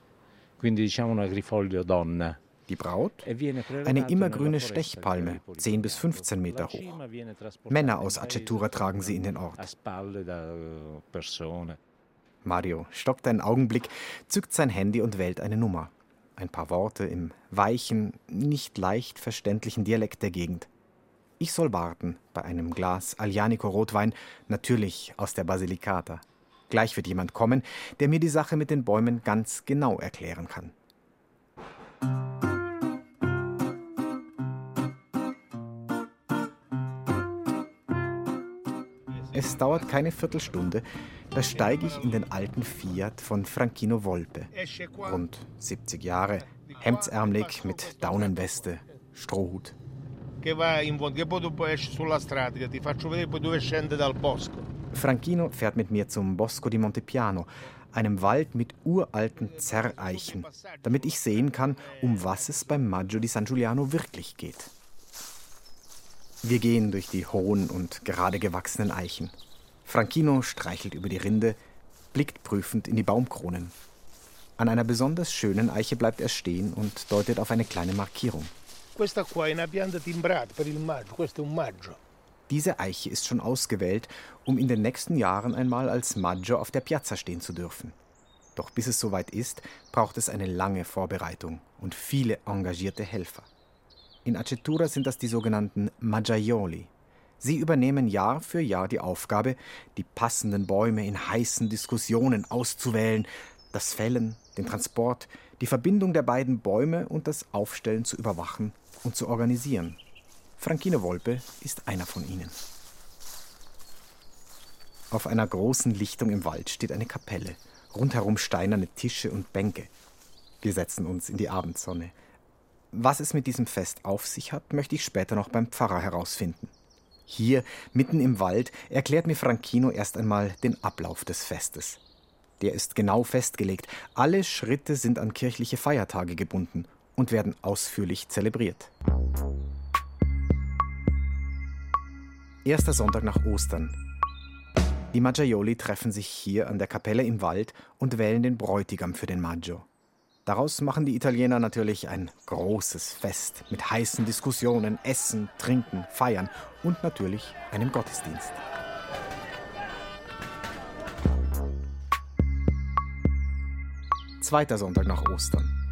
S11: quindi diciamo un agrifoglio donna.
S10: Die Braut? Eine immergrüne Stechpalme, 10 bis 15 Meter hoch. Männer aus Acetura tragen sie in den Ort. Mario stockt einen Augenblick, zückt sein Handy und wählt eine Nummer. Ein paar Worte im weichen, nicht leicht verständlichen Dialekt der Gegend. Ich soll warten bei einem Glas Aglianico Rotwein, natürlich aus der Basilicata. Gleich wird jemand kommen, der mir die Sache mit den Bäumen ganz genau erklären kann. Es dauert keine Viertelstunde, da steige ich in den alten Fiat von Franchino Volpe. Rund 70 Jahre, hemdsärmelig mit Daunenweste, Strohhut. Franchino fährt mit mir zum Bosco di Montepiano, einem Wald mit uralten Zerreichen, damit ich sehen kann, um was es beim Maggio di San Giuliano wirklich geht. Wir gehen durch die hohen und gerade gewachsenen Eichen. Franchino streichelt über die Rinde, blickt prüfend in die Baumkronen. An einer besonders schönen Eiche bleibt er stehen und deutet auf eine kleine Markierung. Diese Eiche ist schon ausgewählt, um in den nächsten Jahren einmal als Maggio auf der Piazza stehen zu dürfen. Doch bis es soweit ist, braucht es eine lange Vorbereitung und viele engagierte Helfer. In Acetura sind das die sogenannten Maggiaioli. Sie übernehmen Jahr für Jahr die Aufgabe, die passenden Bäume in heißen Diskussionen auszuwählen, das Fällen, den Transport, die Verbindung der beiden Bäume und das Aufstellen zu überwachen und zu organisieren. Franchino Volpe ist einer von ihnen. Auf einer großen Lichtung im Wald steht eine Kapelle, rundherum steinerne Tische und Bänke. Wir setzen uns in die Abendsonne. Was es mit diesem Fest auf sich hat, möchte ich später noch beim Pfarrer herausfinden. Hier, mitten im Wald, erklärt mir Franchino erst einmal den Ablauf des Festes. Der ist genau festgelegt. Alle Schritte sind an kirchliche Feiertage gebunden und werden ausführlich zelebriert. Erster Sonntag nach Ostern. Die Maggiaioli treffen sich hier an der Kapelle im Wald und wählen den Bräutigam für den Maggio. Daraus machen die Italiener natürlich ein großes Fest mit heißen Diskussionen, Essen, Trinken, Feiern und natürlich einem Gottesdienst. Zweiter Sonntag nach Ostern.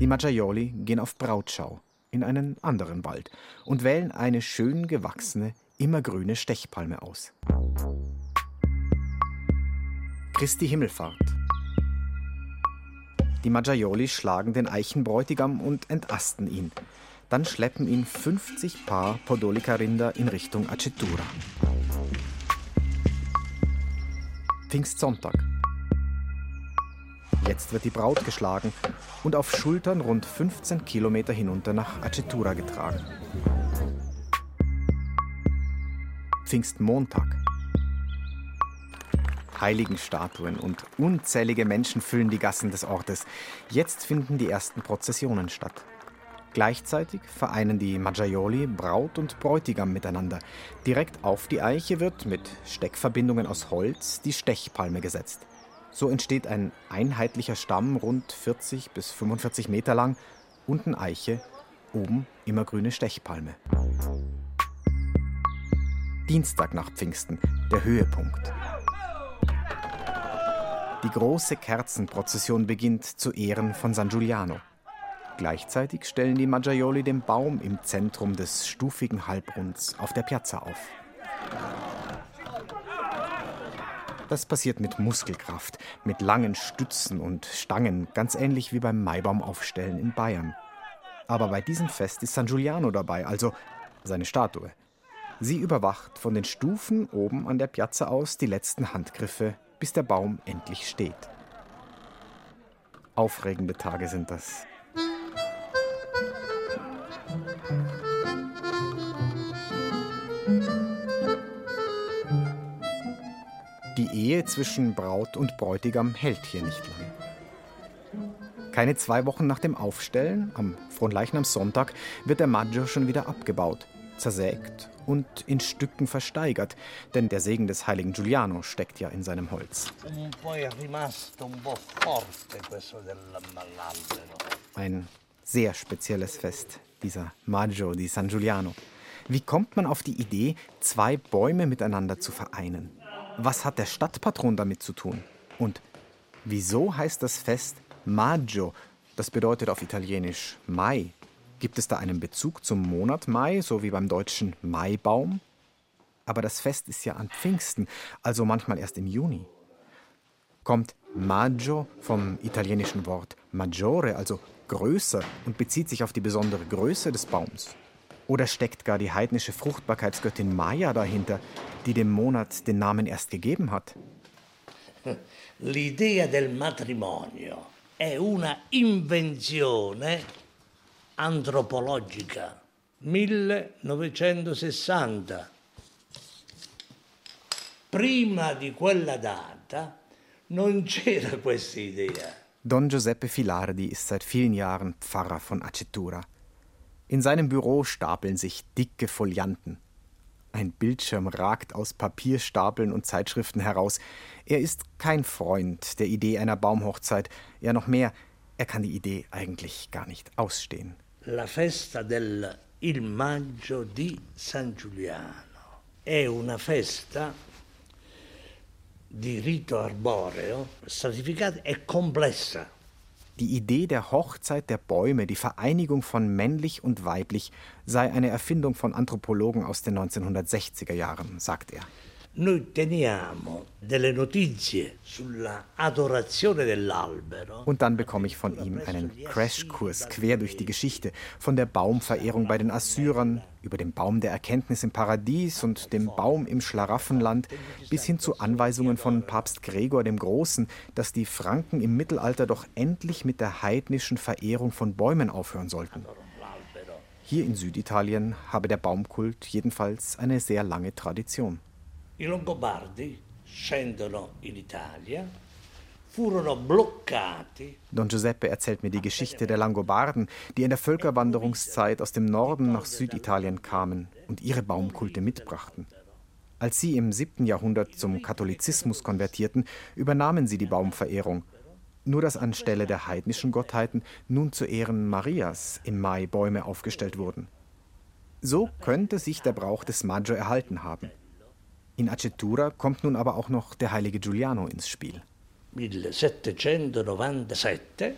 S10: Die Maggiaioli gehen auf Brautschau in einen anderen Wald und wählen eine schön gewachsene, immergrüne Stechpalme aus. Christi Himmelfahrt die Maggiaioli schlagen den Eichenbräutigam und entasten ihn. Dann schleppen ihn 50 Paar Podolica-Rinder in Richtung Acetura. Pfingstsonntag. Jetzt wird die Braut geschlagen und auf Schultern rund 15 Kilometer hinunter nach Acetura getragen. Pfingstmontag. Heiligenstatuen und unzählige Menschen füllen die Gassen des Ortes. Jetzt finden die ersten Prozessionen statt. Gleichzeitig vereinen die Maggiaioli Braut und Bräutigam miteinander. Direkt auf die Eiche wird mit Steckverbindungen aus Holz die Stechpalme gesetzt. So entsteht ein einheitlicher Stamm rund 40 bis 45 Meter lang, unten Eiche, oben immergrüne Stechpalme. Dienstag nach Pfingsten, der Höhepunkt. Die große Kerzenprozession beginnt zu Ehren von San Giuliano. Gleichzeitig stellen die Maggiaioli den Baum im Zentrum des stufigen Halbrunds auf der Piazza auf. Das passiert mit Muskelkraft, mit langen Stützen und Stangen, ganz ähnlich wie beim Maibaumaufstellen in Bayern. Aber bei diesem Fest ist San Giuliano dabei, also seine Statue. Sie überwacht von den Stufen oben an der Piazza aus die letzten Handgriffe, bis der Baum endlich steht. Aufregende Tage sind das. Ehe zwischen Braut und Bräutigam hält hier nicht lang. Keine zwei Wochen nach dem Aufstellen, am Fronleichnamssonntag, wird der Maggio schon wieder abgebaut, zersägt und in Stücken versteigert, denn der Segen des heiligen Giuliano steckt ja in seinem Holz. Ein sehr spezielles Fest, dieser Maggio di San Giuliano. Wie kommt man auf die Idee, zwei Bäume miteinander zu vereinen? Was hat der Stadtpatron damit zu tun? Und wieso heißt das Fest Maggio? Das bedeutet auf Italienisch Mai. Gibt es da einen Bezug zum Monat Mai, so wie beim deutschen Maibaum? Aber das Fest ist ja an Pfingsten, also manchmal erst im Juni. Kommt Maggio vom italienischen Wort maggiore, also größer, und bezieht sich auf die besondere Größe des Baums? Oder steckt gar die heidnische Fruchtbarkeitsgöttin Maya dahinter, die dem Monat den Namen erst gegeben hat?
S12: L'idea del matrimonio è una invenzione antropologica. 1960. Prima di quella data non c'era questa idea.
S10: Don Giuseppe Filardi ist seit vielen Jahren Pfarrer von Acetura. In seinem Büro stapeln sich dicke Folianten. Ein Bildschirm ragt aus Papierstapeln und Zeitschriften heraus. Er ist kein Freund der Idee einer Baumhochzeit, ja noch mehr, er kann die Idee eigentlich gar nicht ausstehen.
S12: La festa del il maggio di San Giuliano è una festa di rito arboreo, stratificata e complessa.
S10: Die Idee der Hochzeit der Bäume, die Vereinigung von männlich und weiblich, sei eine Erfindung von Anthropologen aus den 1960er Jahren, sagt er.
S12: Noi teniamo delle notizie sulla adorazione dell'albero.
S10: Und dann bekomme ich von ihm einen Crashkurs quer durch die Geschichte, von der Baumverehrung bei den Assyrern, über den Baum der Erkenntnis im Paradies und dem Baum im Schlaraffenland, bis hin zu Anweisungen von Papst Gregor dem Großen, dass die Franken im Mittelalter doch endlich mit der heidnischen Verehrung von Bäumen aufhören sollten. Hier in Süditalien habe der Baumkult jedenfalls eine sehr lange Tradition.
S12: I Longobardi scendono in Italia.
S10: Don Giuseppe erzählt mir die Geschichte der Langobarden, die in der Völkerwanderungszeit aus dem Norden nach Süditalien kamen und ihre Baumkulte mitbrachten. Als sie im 7. Jahrhundert zum Katholizismus konvertierten, übernahmen sie die Baumverehrung. Nur dass anstelle der heidnischen Gottheiten nun zu Ehren Marias im Mai Bäume aufgestellt wurden. So könnte sich der Brauch des Maggio erhalten haben. In Acetura kommt nun aber auch noch der heilige Giuliano ins Spiel.
S12: 1797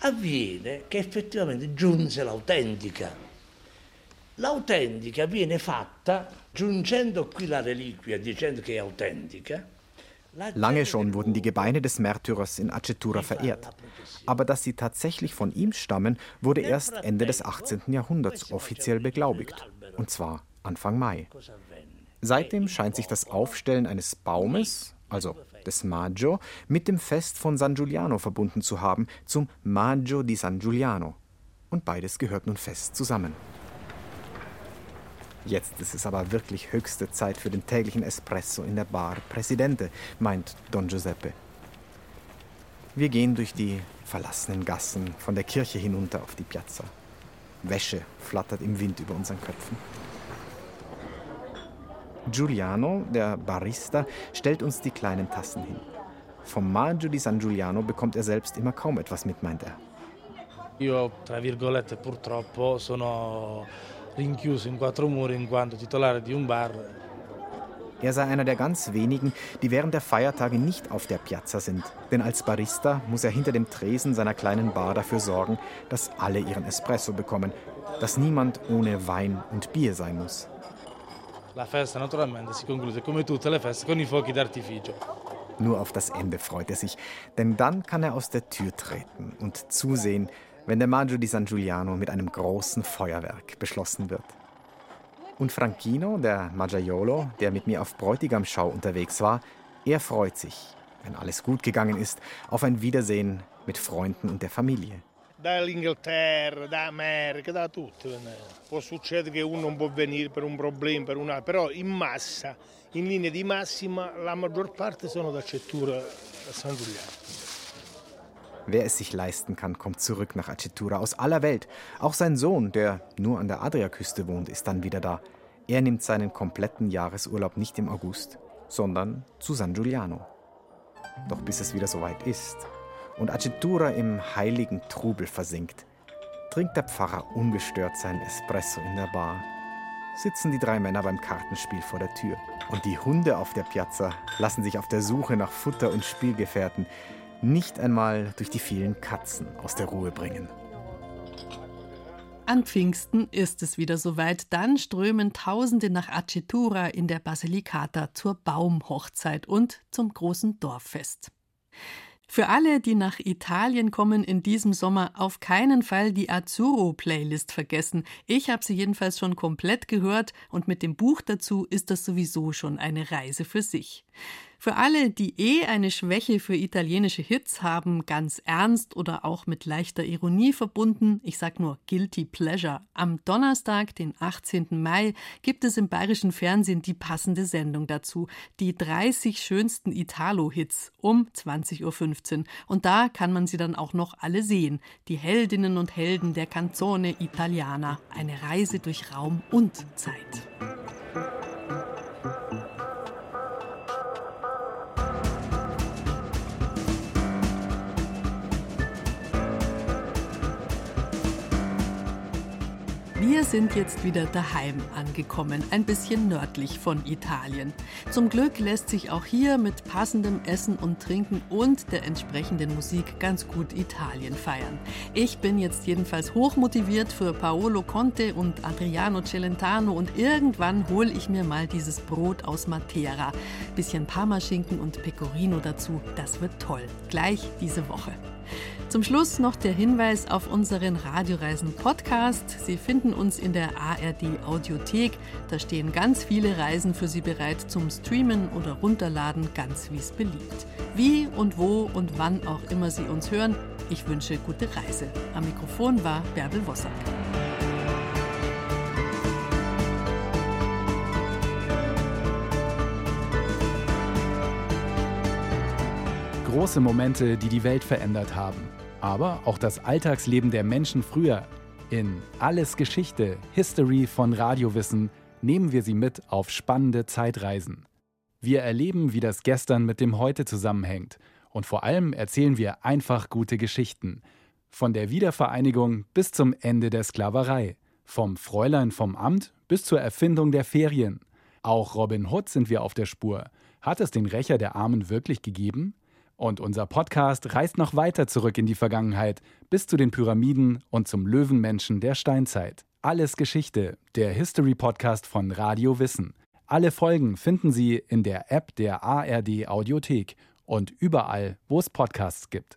S12: avviene che effettivamente giunse l'autentica. L'autentica viene fatta giungendo qui la reliquia dicendo che è autentica.
S10: Lange schon wurden die Gebeine des Märtyrers in Acetura verehrt. Aber dass sie tatsächlich von ihm stammen, wurde erst Ende des 18. Jahrhunderts offiziell beglaubigt. Und zwar Anfang Mai. Seitdem scheint sich das Aufstellen eines Baumes, also des Maggio, mit dem Fest von San Giuliano verbunden zu haben, zum Maggio di San Giuliano. Und beides gehört nun fest zusammen. Jetzt ist es aber wirklich höchste Zeit für den täglichen Espresso in der Bar Presidente, meint Don Giuseppe. Wir gehen durch die verlassenen Gassen von der Kirche hinunter auf die Piazza. Wäsche flattert im Wind über unseren Köpfen. Giuliano, der Barista, stellt uns die kleinen Tassen hin. Vom Maggio di San Giuliano bekommt er selbst immer kaum etwas mit, meint er.
S13: Io, tra virgolette, purtroppo sono rinchiuso in quattro muri in quanto titolare di un bar.
S10: Er sei einer der ganz wenigen, die während der Feiertage nicht auf der Piazza sind. Denn als Barista muss er hinter dem Tresen seiner kleinen Bar dafür sorgen, dass alle ihren Espresso bekommen, dass niemand ohne Wein und Bier sein muss.
S13: La festa naturalmente si conclude come tutte le feste con i fuochi d'artificio.
S10: Nur auf das Ende freut er sich, denn dann kann er aus der Tür treten und zusehen, wenn der Maggio di San Giuliano mit einem großen Feuerwerk beschlossen wird. Und Franchino, der Maggiaiolo, der mit mir auf Bräutigamschau unterwegs war, er freut sich, wenn alles gut gegangen ist, auf ein Wiedersehen mit Freunden und der Familie.
S14: dall'Inghilterra, da America, da tutto. Può succedere che uno non può venire per un problema, per una, però in massa, in linea di massima, la maggior parte sono da Cettura a San Giuliano.
S10: Wer es sich leisten kann, kommt zurück nach Acetura aus aller Welt. Auch sein Sohn, der nur an der Adriaküste wohnt, ist dann wieder da. Er nimmt seinen kompletten Jahresurlaub nicht im August, sondern zu San Giuliano. Doch bis es wieder soweit ist und Acetura im heiligen Trubel versinkt, trinkt der Pfarrer ungestört seinen Espresso in der Bar. Sitzen die drei Männer beim Kartenspiel vor der Tür. Und die Hunde auf der Piazza lassen sich auf der Suche nach Futter und Spielgefährten nicht einmal durch die vielen Katzen aus der Ruhe bringen.
S1: An Pfingsten ist es wieder soweit. Dann strömen Tausende nach Acetura in der Basilicata zur Baumhochzeit und zum großen Dorffest. Für alle, die nach Italien kommen in diesem Sommer, auf keinen Fall die Azzurro-Playlist vergessen. Ich habe sie jedenfalls schon komplett gehört und mit dem Buch dazu ist das sowieso schon eine Reise für sich. Für alle, die eh eine Schwäche für italienische Hits haben, ganz ernst oder auch mit leichter Ironie verbunden, ich sag nur Guilty Pleasure. Am Donnerstag, den 18. Mai, gibt es im bayerischen Fernsehen die passende Sendung dazu. Die 30 schönsten Italo-Hits um 20.15 Uhr. Und da kann man sie dann auch noch alle sehen. Die Heldinnen und Helden der Canzone Italiana. Eine Reise durch Raum und Zeit. Wir sind jetzt wieder daheim angekommen, ein bisschen nördlich von Italien. Zum Glück lässt sich auch hier mit passendem Essen und Trinken und der entsprechenden Musik ganz gut Italien feiern. Ich bin jetzt jedenfalls hochmotiviert für Paolo Conte und Adriano Celentano und irgendwann hole ich mir mal dieses Brot aus Matera. Bisschen Parmaschinken und Pecorino dazu, das wird toll. Gleich diese Woche. Zum Schluss noch der Hinweis auf unseren Radioreisen Podcast. Sie finden uns in der ARD Audiothek. Da stehen ganz viele Reisen für Sie bereit zum Streamen oder Runterladen, ganz wie es beliebt. Wie und wo und wann auch immer Sie uns hören, ich wünsche gute Reise. Am Mikrofon war Bärbel Wossack.
S15: Große Momente, die die Welt verändert haben aber auch das Alltagsleben der Menschen früher. In Alles Geschichte, History von Radiowissen nehmen wir Sie mit auf spannende Zeitreisen. Wir erleben, wie das Gestern mit dem Heute zusammenhängt und vor allem erzählen wir einfach gute Geschichten. Von der Wiedervereinigung bis zum Ende der Sklaverei, vom Fräulein vom Amt bis zur Erfindung der Ferien. Auch Robin Hood sind wir auf der Spur. Hat es den Rächer der Armen wirklich gegeben? Und unser Podcast reist noch weiter zurück in die Vergangenheit, bis zu den Pyramiden und zum Löwenmenschen der Steinzeit. Alles Geschichte, der History Podcast von Radio Wissen. Alle Folgen finden Sie in der App der ARD Audiothek und überall, wo es Podcasts gibt.